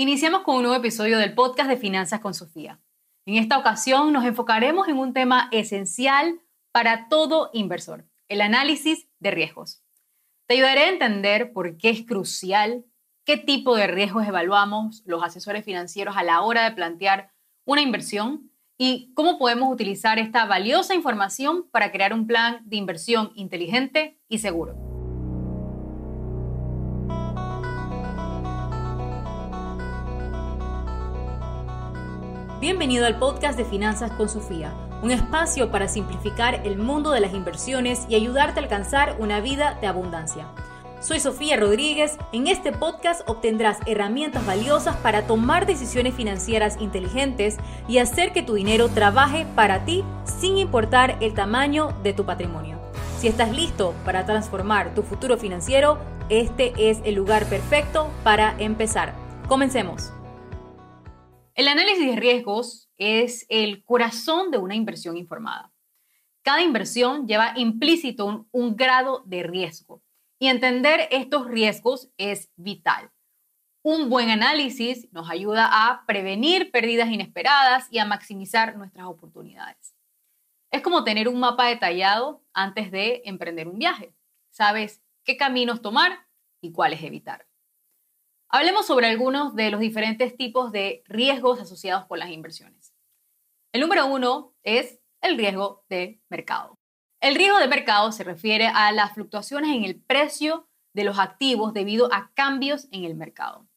Iniciamos con un nuevo episodio del podcast de Finanzas con Sofía. En esta ocasión nos enfocaremos en un tema esencial para todo inversor, el análisis de riesgos. Te ayudaré a entender por qué es crucial, qué tipo de riesgos evaluamos los asesores financieros a la hora de plantear una inversión y cómo podemos utilizar esta valiosa información para crear un plan de inversión inteligente y seguro. Bienvenido al podcast de Finanzas con Sofía, un espacio para simplificar el mundo de las inversiones y ayudarte a alcanzar una vida de abundancia. Soy Sofía Rodríguez, en este podcast obtendrás herramientas valiosas para tomar decisiones financieras inteligentes y hacer que tu dinero trabaje para ti sin importar el tamaño de tu patrimonio. Si estás listo para transformar tu futuro financiero, este es el lugar perfecto para empezar. Comencemos. El análisis de riesgos es el corazón de una inversión informada. Cada inversión lleva implícito un, grado de riesgo y entender estos riesgos es vital. Un buen análisis nos ayuda a prevenir pérdidas inesperadas y a maximizar nuestras oportunidades. Es como tener un mapa detallado antes de emprender un viaje. Sabes qué caminos tomar y cuáles evitar. Hablemos sobre algunos de los diferentes tipos de riesgos asociados con las inversiones. El número uno es el riesgo de mercado. El riesgo de mercado se refiere a las fluctuaciones en el precio de los activos debido a cambios en el mercado.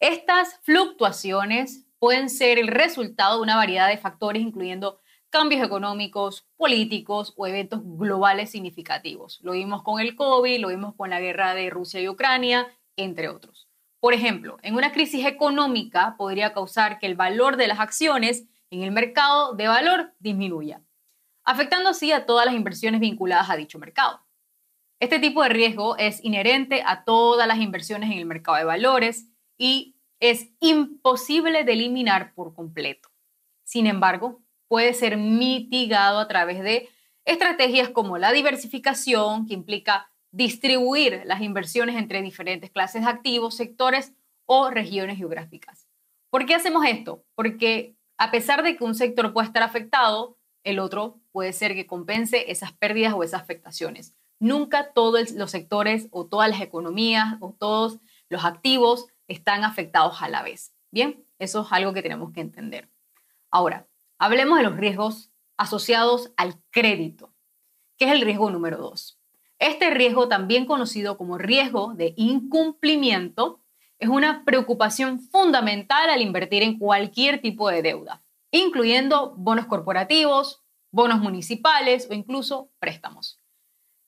Estas fluctuaciones pueden ser el resultado de una variedad de factores, incluyendo cambios económicos, políticos o eventos globales significativos. Lo vimos con el COVID, lo vimos con la guerra de Rusia y Ucrania, entre otros. Por ejemplo, en una crisis económica podría causar que el valor de las acciones en el mercado de valor disminuya, afectando así a todas las inversiones vinculadas a dicho mercado. Este tipo de riesgo es inherente a todas las inversiones en el mercado de valores y es imposible de eliminar por completo. Sin embargo, puede ser mitigado a través de estrategias como la diversificación, que implica distribuir las inversiones entre diferentes clases de activos, sectores o regiones geográficas. ¿Por qué hacemos esto? Porque a pesar de que un sector puede estar afectado, el otro puede ser que compense esas pérdidas o esas afectaciones. Nunca todos los sectores o todas las economías o todos los activos están afectados a la vez. Bien, eso es algo que tenemos que entender. Ahora, hablemos de los riesgos asociados al crédito, que es el riesgo número dos. Este riesgo, también conocido como riesgo de incumplimiento, es una preocupación fundamental al invertir en cualquier tipo de deuda, incluyendo bonos corporativos, bonos municipales o incluso préstamos.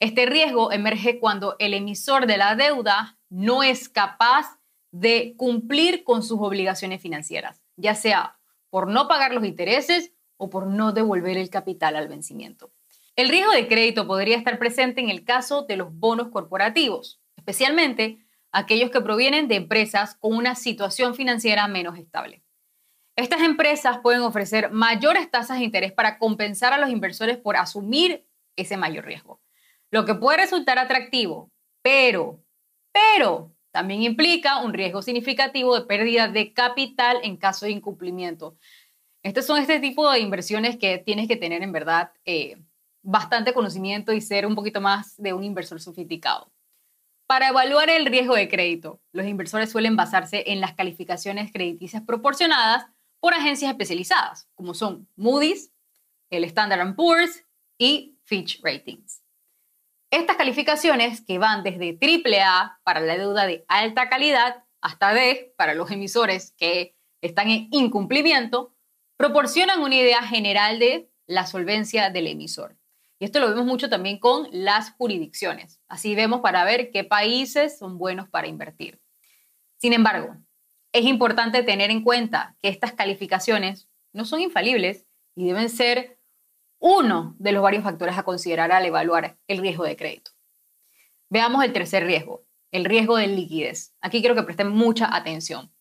Este riesgo emerge cuando el emisor de la deuda no es capaz de cumplir con sus obligaciones financieras, ya sea por no pagar los intereses o por no devolver el capital al vencimiento. El riesgo de crédito podría estar presente en el caso de los bonos corporativos, especialmente aquellos que provienen de empresas con una situación financiera menos estable. Estas empresas pueden ofrecer mayores tasas de interés para compensar a los inversores por asumir ese mayor riesgo, lo que puede resultar atractivo, pero, pero también implica un riesgo significativo de pérdida de capital en caso de incumplimiento. Estos son este tipo de inversiones que tienes que tener en verdad eh, bastante conocimiento y ser un poquito más de un inversor sofisticado. Para evaluar el riesgo de crédito, los inversores suelen basarse en las calificaciones crediticias proporcionadas por agencias especializadas, como son Moody's, el Standard Poor's y Fitch Ratings. Estas calificaciones, que van desde AAA para la deuda de alta calidad hasta D para los emisores que están en incumplimiento, proporcionan una idea general de la solvencia del emisor. Y esto lo vemos mucho también con las jurisdicciones. Así vemos para ver qué países son buenos para invertir. Sin embargo, es importante tener en cuenta que estas calificaciones no son infalibles y deben ser uno de los varios factores a considerar al evaluar el riesgo de crédito. Veamos el tercer riesgo, el riesgo de liquidez. Aquí quiero que presten mucha atención.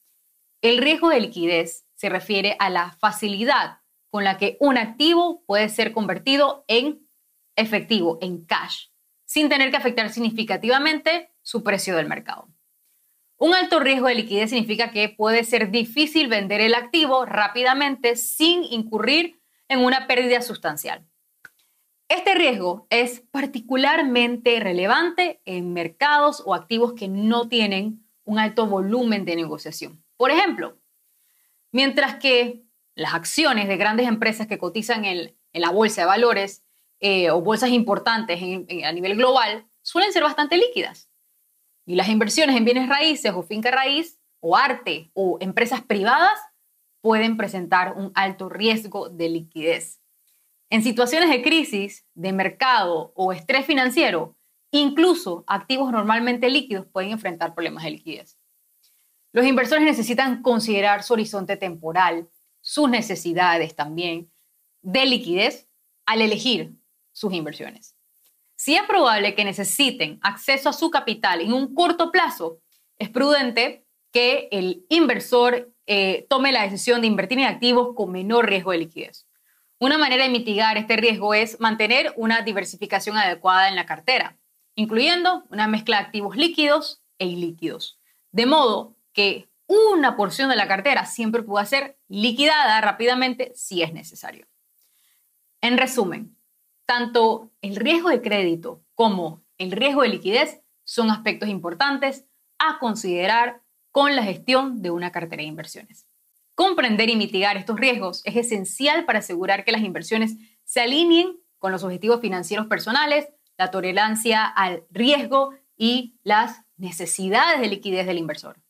El riesgo de liquidez se refiere a la facilidad con la que un activo puede ser convertido en efectivo, en cash, sin tener que afectar significativamente su precio del mercado. Un alto riesgo de liquidez significa que puede ser difícil vender el activo rápidamente sin incurrir en una pérdida sustancial. Este riesgo es particularmente relevante en mercados o activos que no tienen un alto volumen de negociación. Por ejemplo, mientras que las acciones de grandes empresas que cotizan en, la bolsa de valores eh, o bolsas importantes a nivel global suelen ser bastante líquidas. Y las inversiones en bienes raíces o finca raíz o arte o empresas privadas pueden presentar un alto riesgo de liquidez. En situaciones de crisis, de mercado o estrés financiero, incluso activos normalmente líquidos pueden enfrentar problemas de liquidez. Los inversores necesitan considerar su horizonte temporal, sus necesidades también de liquidez al elegir sus inversiones. Si es probable que necesiten acceso a su capital en un corto plazo, es prudente que el inversor eh, tome la decisión de invertir en activos con menor riesgo de liquidez. Una manera de mitigar este riesgo es mantener una diversificación adecuada en la cartera, incluyendo una mezcla de activos líquidos e ilíquidos, de modo que una porción de la cartera siempre pueda ser liquidada rápidamente si es necesario. En resumen, tanto el riesgo de crédito como el riesgo de liquidez son aspectos importantes a considerar con la gestión de una cartera de inversiones. Comprender y mitigar estos riesgos es esencial para asegurar que las inversiones se alineen con los objetivos financieros personales, la tolerancia al riesgo y las necesidades de liquidez del inversor.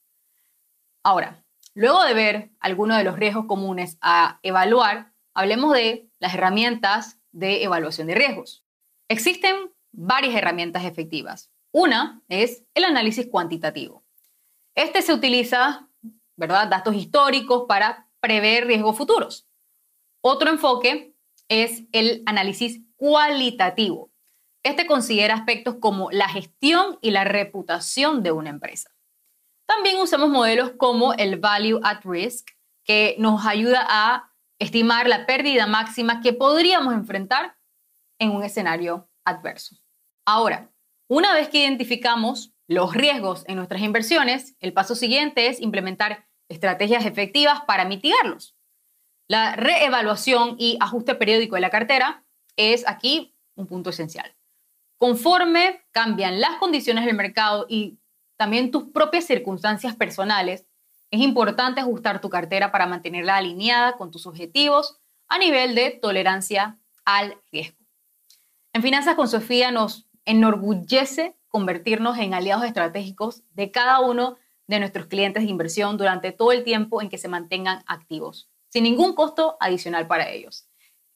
Ahora, luego de ver algunos de los riesgos comunes a evaluar, hablemos de las herramientas de evaluación de riesgos. Existen varias herramientas efectivas. Una es el análisis cuantitativo. Este se utiliza, ¿verdad?, datos históricos para prever riesgos futuros. Otro enfoque es el análisis cualitativo. Este considera aspectos como la gestión y la reputación de una empresa. También usamos modelos como el Value at Risk, que nos ayuda a estimar la pérdida máxima que podríamos enfrentar en un escenario adverso. Ahora, una vez que identificamos los riesgos en nuestras inversiones, el paso siguiente es implementar estrategias efectivas para mitigarlos. La reevaluación y ajuste periódico de la cartera es aquí un punto esencial. Conforme cambian las condiciones del mercado y también tus propias circunstancias personales, es importante ajustar tu cartera para mantenerla alineada con tus objetivos a nivel de tolerancia al riesgo. En Finanzas con Sofía nos enorgullece convertirnos en aliados estratégicos de cada uno de nuestros clientes de inversión durante todo el tiempo en que se mantengan activos, sin ningún costo adicional para ellos.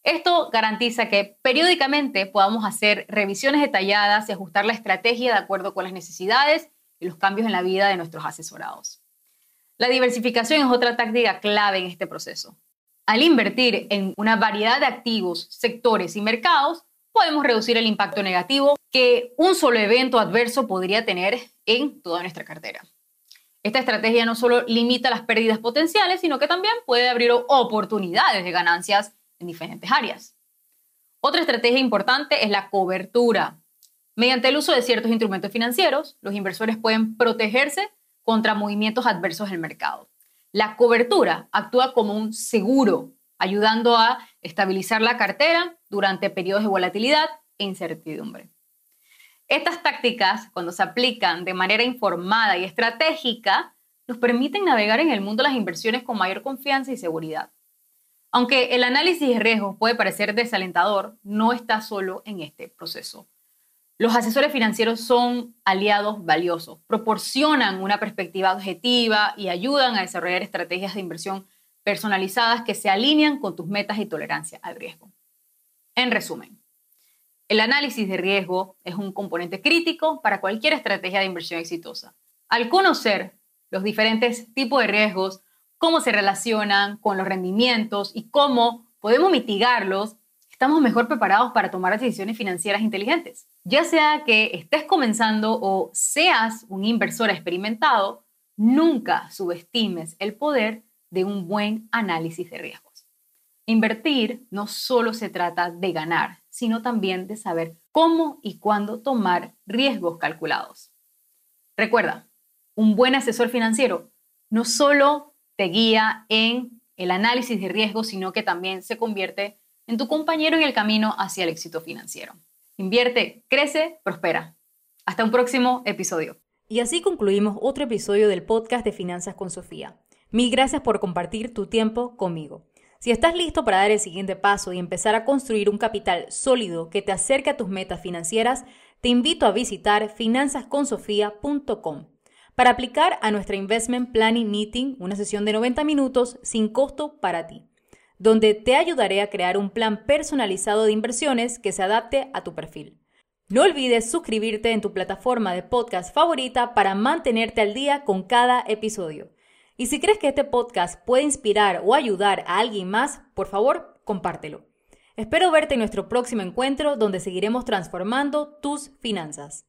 Esto garantiza que periódicamente podamos hacer revisiones detalladas y ajustar la estrategia de acuerdo con las necesidades y los cambios en la vida de nuestros asesorados. La diversificación es otra táctica clave en este proceso. Al invertir en una variedad de activos, sectores y mercados, podemos reducir el impacto negativo que un solo evento adverso podría tener en toda nuestra cartera. Esta estrategia no solo limita las pérdidas potenciales, sino que también puede abrir oportunidades de ganancias en diferentes áreas. Otra estrategia importante es la cobertura. Mediante el uso de ciertos instrumentos financieros, los inversores pueden protegerse contra movimientos adversos del mercado. La cobertura actúa como un seguro, ayudando a estabilizar la cartera durante periodos de volatilidad e incertidumbre. Estas tácticas, cuando se aplican de manera informada y estratégica, nos permiten navegar en el mundo de las inversiones con mayor confianza y seguridad. Aunque el análisis de riesgos puede parecer desalentador, no está solo en este proceso. Los asesores financieros son aliados valiosos, proporcionan una perspectiva objetiva y ayudan a desarrollar estrategias de inversión personalizadas que se alinean con tus metas y tolerancia al riesgo. En resumen, el análisis de riesgo es un componente crítico para cualquier estrategia de inversión exitosa. Al conocer los diferentes tipos de riesgos, cómo se relacionan con los rendimientos y cómo podemos mitigarlos, estamos mejor preparados para tomar decisiones financieras inteligentes. Ya sea que estés comenzando o seas un inversor experimentado, nunca subestimes el poder de un buen análisis de riesgos. Invertir no solo se trata de ganar, sino también de saber cómo y cuándo tomar riesgos calculados. Recuerda, Un buen asesor financiero no solo te guía en el análisis de riesgo, sino que también se convierte en tu compañero en el camino hacia el éxito financiero. Invierte, crece, prospera. Hasta un próximo episodio. Y así concluimos otro episodio del podcast de Finanzas con Sofía. Mil gracias por compartir tu tiempo conmigo. Si estás listo para dar el siguiente paso y empezar a construir un capital sólido que te acerque a tus metas financieras, te invito a visitar finanzasconsofía.com para aplicar a nuestra Investment Planning Meeting, una sesión de 90 minutos sin costo para ti, donde te ayudaré a crear un plan personalizado de inversiones que se adapte a tu perfil. No olvides suscribirte en tu plataforma de podcast favorita para mantenerte al día con cada episodio. Y si crees que este podcast puede inspirar o ayudar a alguien más, por favor, compártelo. Espero verte en nuestro próximo encuentro donde seguiremos transformando tus finanzas.